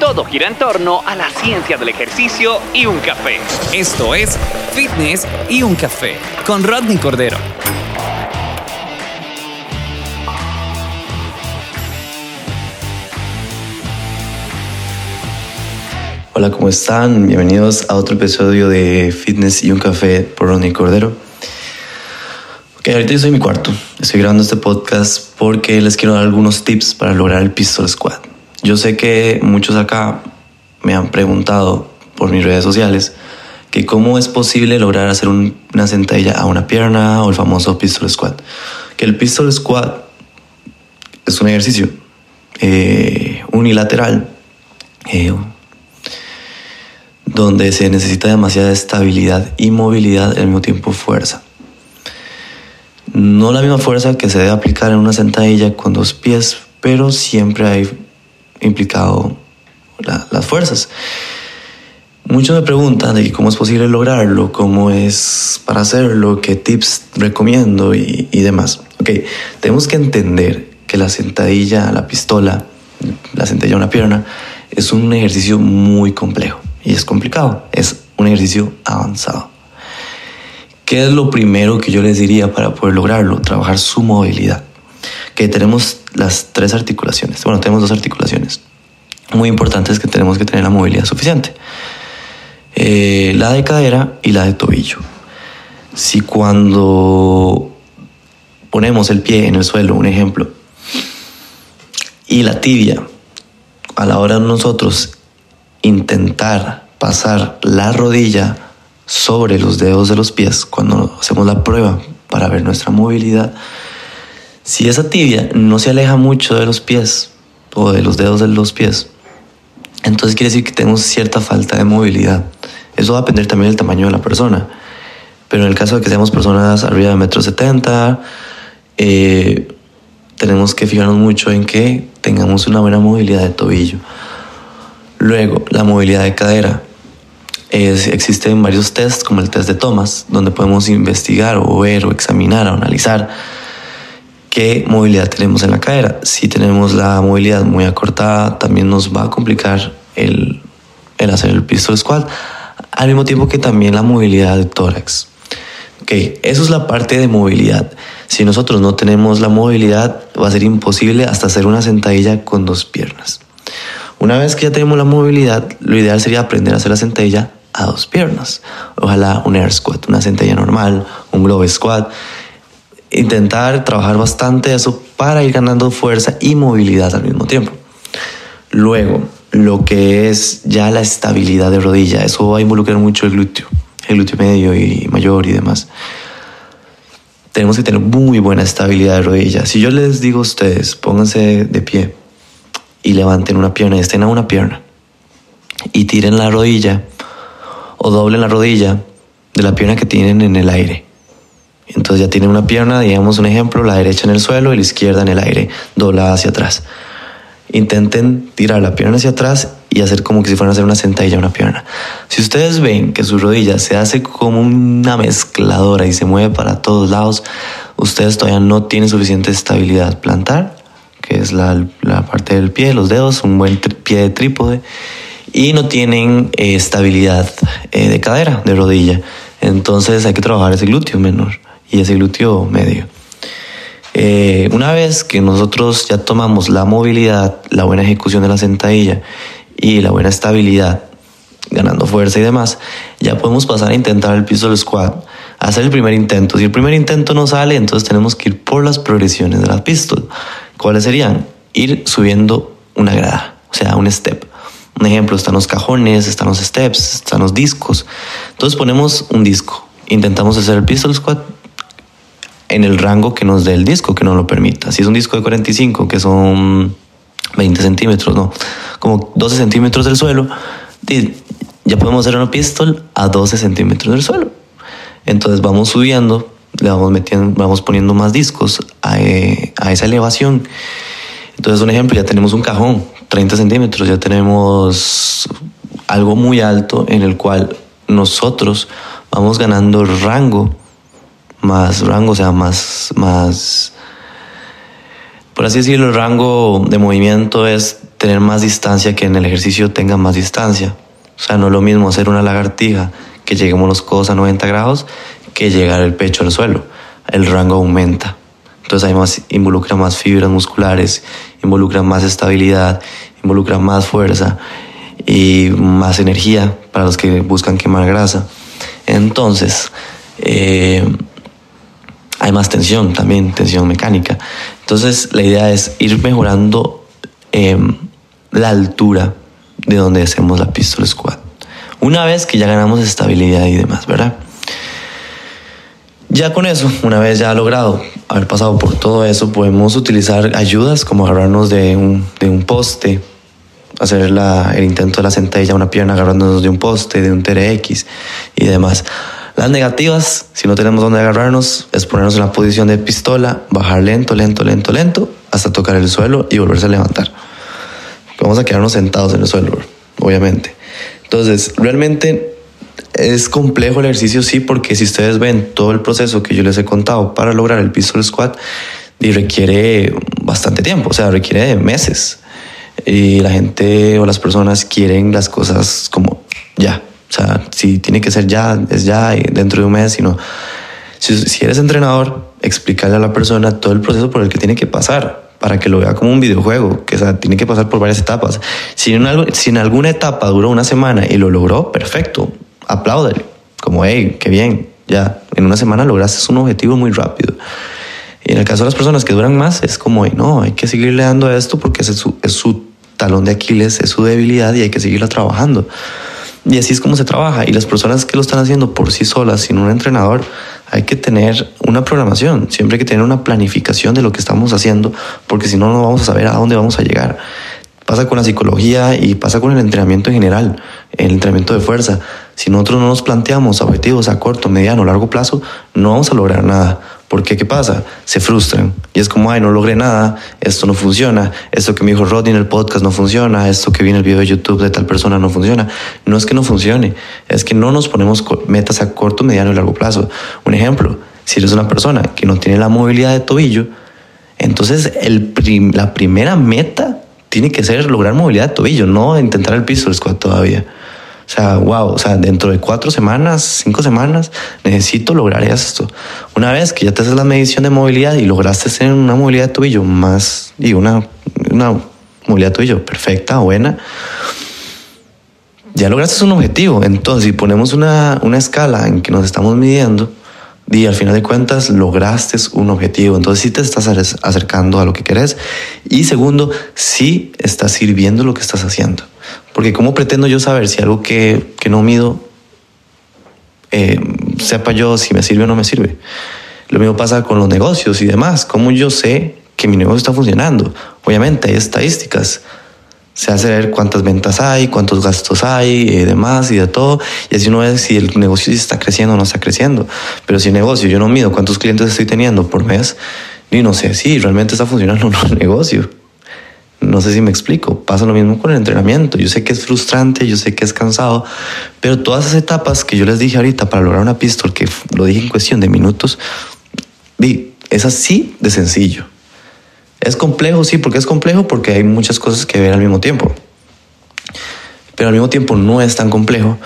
Todo gira en torno a la ciencia del ejercicio y un café. Esto es Fitness y un café con Rodney Cordero. Hola, ¿cómo están? Bienvenidos a otro episodio de Fitness y un café por Rodney Cordero. Ok, ahorita yo soy en mi cuarto. Estoy grabando este podcast porque les quiero dar algunos tips para lograr el pistol squat. Yo sé que muchos acá me han preguntado por mis redes sociales que cómo es posible lograr hacer una sentadilla a una pierna o el famoso pistol squat. Que el pistol squat es un ejercicio eh, unilateral eh, donde se necesita demasiada estabilidad y movilidad al mismo tiempo fuerza. No la misma fuerza que se debe aplicar en una sentadilla con dos pies, pero siempre hay implicado las fuerzas. Muchos me preguntan de cómo es posible lograrlo, cómo es para hacerlo, qué tips recomiendo y, demás. Ok, tenemos que entender que la sentadilla, la pistola, la sentadilla una pierna, es un ejercicio muy complejo y es complicado, es un ejercicio avanzado. ¿Qué es lo primero que yo les diría para poder lograrlo? Trabajar su movilidad. Que tenemos las tres articulaciones. Bueno, tenemos dos articulaciones muy importantes que tenemos que tener la movilidad suficiente. Eh, la de cadera y la de tobillo. Si cuando ponemos el pie en el suelo, un ejemplo, y la tibia, a la hora de nosotros intentar pasar la rodilla sobre los dedos de los pies, cuando hacemos la prueba para ver nuestra movilidad, si esa tibia no se aleja mucho de los pies o de los dedos de los pies, entonces quiere decir que tenemos cierta falta de movilidad. Eso va a depender también del tamaño de la persona. Pero en el caso de que seamos personas arriba de metro setenta, eh, tenemos que fijarnos mucho en que tengamos una buena movilidad de tobillo. Luego, la movilidad de cadera. existen varios tests, como el test de Thomas, donde podemos investigar o ver o examinar o analizar qué movilidad tenemos en la cadera. Si tenemos la movilidad muy acortada, también nos va a complicar el, el hacer el pistol squat, al mismo tiempo que también la movilidad de tórax. Ok, eso es la parte de movilidad. Si nosotros no tenemos la movilidad, va a ser imposible hasta hacer una sentadilla con dos piernas. Una vez que ya tenemos la movilidad, lo ideal sería aprender a hacer la sentadilla a dos piernas. Ojalá un air squat, una sentadilla normal, un globe squat intentar trabajar bastante eso para ir ganando fuerza y movilidad al mismo tiempo. Luego, lo que es ya la estabilidad de rodilla, eso va a involucrar mucho el glúteo, el glúteo medio y mayor y demás. Tenemos que tener muy buena estabilidad de rodilla. Si yo les digo a ustedes, pónganse de pie y levanten una pierna y estén a una pierna y tiren la rodilla o doblen la rodilla de la pierna que tienen en el aire entonces ya tiene una pierna, digamos un ejemplo, la derecha en el suelo y la izquierda en el aire, doblada hacia atrás. Intenten tirar la pierna hacia atrás y hacer como que si fueran a hacer una sentadilla una pierna. Si ustedes ven que su rodilla se hace como una mezcladora y se mueve para todos lados, ustedes todavía no tienen suficiente estabilidad plantar, que es la, parte del pie, los dedos, un buen pie de trípode, y no tienen eh, estabilidad eh, de cadera, de rodilla. Entonces hay que trabajar ese glúteo menor y ese glúteo medio. Eh, una vez que nosotros ya tomamos la movilidad, la buena ejecución de la sentadilla y la buena estabilidad, ganando fuerza y demás, ya podemos pasar a intentar el pistol squat, hacer el primer intento. Si el primer intento no sale, entonces tenemos que ir por las progresiones de la pistol. ¿Cuáles serían? Ir subiendo una grada, o sea, un step. Un ejemplo, están los cajones, están los steps, están los discos. Entonces ponemos un disco, intentamos hacer el pistol squat en el rango que nos dé el disco, que nos lo permita. Si es un disco de 45, que son 20 centímetros, no, como 12 centímetros del suelo, ya podemos hacer una pistol a 12 centímetros del suelo. Entonces vamos subiendo, le vamos metiendo, vamos poniendo más discos a, eh, a esa elevación. Entonces, un ejemplo, ya tenemos un cajón, 30 centímetros, ya tenemos algo muy alto en el cual nosotros vamos ganando rango, más rango, o sea, más, más, por así decirlo, el rango de movimiento es tener más distancia que en el ejercicio tenga más distancia. O sea, no es lo mismo hacer una lagartija que lleguemos los codos a 90 grados que llegar el pecho al suelo. El rango aumenta. Entonces hay más, involucra más fibras musculares, involucra más estabilidad, involucra más fuerza y más energía para los que buscan quemar grasa. Entonces, eh, hay más tensión también, tensión mecánica. Entonces, la idea es ir mejorando em, la altura de donde hacemos la pistol squat. Una vez que ya ganamos estabilidad y demás, ¿verdad? Ya con eso, una vez ya logrado haber pasado por todo eso, podemos utilizar ayudas como agarrarnos de un, de un poste, hacer el intento de la sentadilla, una pierna agarrándonos de un poste, de un TRX y demás. Las negativas, si no tenemos dónde agarrarnos, es ponernos en la posición de pistola, bajar lento, lento, lento, lento, hasta tocar el suelo y volverse a levantar. Vamos a quedarnos sentados en el suelo, obviamente. Entonces, realmente es complejo el ejercicio, sí, porque si ustedes ven todo el proceso que yo les he contado para lograr el pistol squat, y requiere bastante tiempo, o sea, requiere meses y la gente o las personas quieren las cosas como ya. O sea, si tiene que ser ya, es ya dentro de un mes, sino si, eres entrenador, explicarle a la persona todo el proceso por el que tiene que pasar para que lo vea como un videojuego, que sea, tiene que pasar por varias etapas. Si en, algo, si en alguna etapa duró una semana y lo logró, perfecto, apláudale, como, hey, qué bien, ya, en una semana lograste un objetivo muy rápido. Y en el caso de las personas que duran más, es como, no, hay que seguirle dando esto porque es su, es su talón de Aquiles, es su debilidad y hay que seguirla trabajando. Y así es como se trabaja. Y las personas que lo están haciendo por sí solas, sin un entrenador, hay que tener una programación. Siempre hay que tener una planificación de lo que estamos haciendo, porque si no, no vamos a saber a dónde vamos a llegar. Pasa con la psicología y pasa con el entrenamiento en general, el entrenamiento de fuerza. Si nosotros no nos planteamos objetivos a corto, mediano, largo plazo, no vamos a lograr nada. Porque, ¿qué pasa? Se frustran. Y es como, ay, no logré nada, esto no funciona, esto que me dijo Rodney en el podcast no funciona, esto que vi en el video de YouTube de tal persona no funciona. No es que no funcione, es que no nos ponemos metas a corto, mediano y largo plazo. Un ejemplo, si eres una persona que no tiene la movilidad de tobillo, entonces el la primera meta tiene que ser lograr movilidad de tobillo, no intentar el piso squat todavía. O sea, wow, o sea, dentro de cuatro semanas, cinco semanas, necesito lograr esto. Una vez que ya te haces la medición de movilidad y lograste tener una movilidad de más, y una, una movilidad de tobillo perfecta, buena, ya lograste un objetivo. Entonces, si ponemos una, una escala en que nos estamos midiendo, y al final de cuentas lograste un objetivo. Entonces sí te estás acercando a lo que querés. Y segundo, sí estás sirviendo lo que estás haciendo. Porque ¿cómo pretendo yo saber si algo que, que no mido, eh, sepa yo si me sirve o no me sirve? Lo mismo pasa con los negocios y demás. ¿Cómo yo sé que mi negocio está funcionando? Obviamente hay estadísticas se hace ver cuántas ventas hay, cuántos gastos hay y eh, demás y de todo. Y así uno ve si el negocio está creciendo o no está creciendo. Pero si el negocio yo no mido cuántos clientes estoy teniendo por mes, ni no sé si realmente está funcionando o no el negocio. No sé si me explico. Pasa lo mismo con el entrenamiento. Yo sé que es frustrante, yo sé que es cansado, pero todas esas etapas que yo les dije ahorita para lograr una pistol, que lo dije en cuestión de minutos, es así de sencillo. Es complejo, sí, porque es complejo porque hay muchas cosas que ver al mismo tiempo. Pero al mismo tiempo no es tan complejo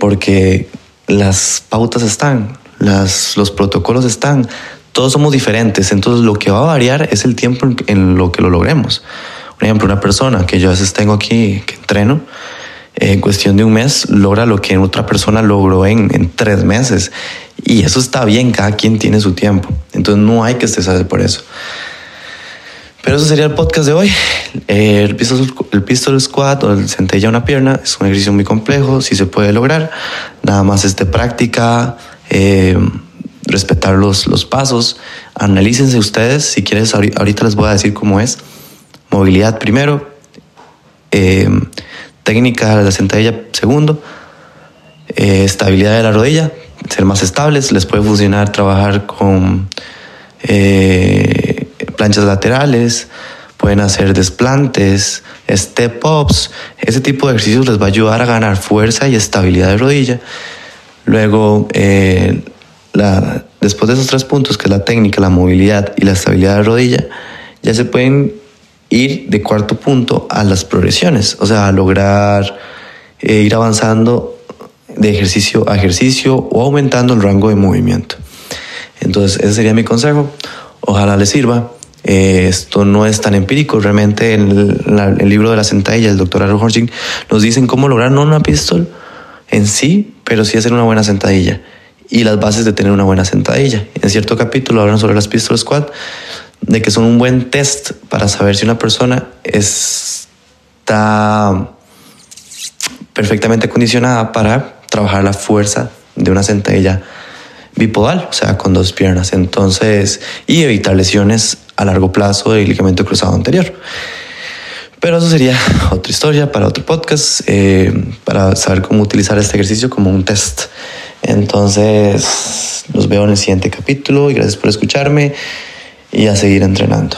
porque las pautas están, las, los protocolos están, todos somos diferentes, entonces lo que va a variar es el tiempo en, lo que lo logremos. Por ejemplo, una persona que yo a veces tengo aquí, que entreno, en cuestión de un mes logra lo que otra persona logró en, en, tres meses. Y eso está bien, cada quien tiene su tiempo. Entonces no hay que estresarse por eso. Pero eso sería el podcast de hoy. El pistol, el pistol squat o el sentella una pierna es un ejercicio muy complejo, si se puede lograr. Nada más es de práctica, eh, respetar los, los pasos. Analícense ustedes, si quieres, ahorita les voy a decir cómo es. Movilidad primero, eh, técnica de la sentadilla segundo, eh, estabilidad de la rodilla, ser más estables, les puede funcionar trabajar con eh, planchas laterales, pueden hacer desplantes, step ups, ese tipo de ejercicios les va a ayudar a ganar fuerza y estabilidad de rodilla. Luego, eh, después de esos tres puntos, que es la técnica, la movilidad y la estabilidad de rodilla, ya se pueden ir de cuarto punto a las progresiones, o sea, a lograr eh, ir avanzando de ejercicio a ejercicio o aumentando el rango de movimiento. Entonces, ese sería mi consejo. Ojalá les sirva. Eh, esto no es tan empírico. Realmente en el, libro de la sentadilla, el doctor Aaron Horching nos dicen cómo lograr no una pistol en sí, pero sí hacer una buena sentadilla y las bases de tener una buena sentadilla. En cierto capítulo hablan sobre las pistol squat, de que son un buen test para saber si una persona está perfectamente acondicionada para trabajar la fuerza de una sentadilla bipodal, o sea, con dos piernas. Entonces, y evitar lesiones a largo plazo del ligamento cruzado anterior. Pero eso sería otra historia para otro podcast, eh, para saber cómo utilizar este ejercicio como un test. Entonces, los veo en el siguiente capítulo y gracias por escucharme y a seguir entrenando.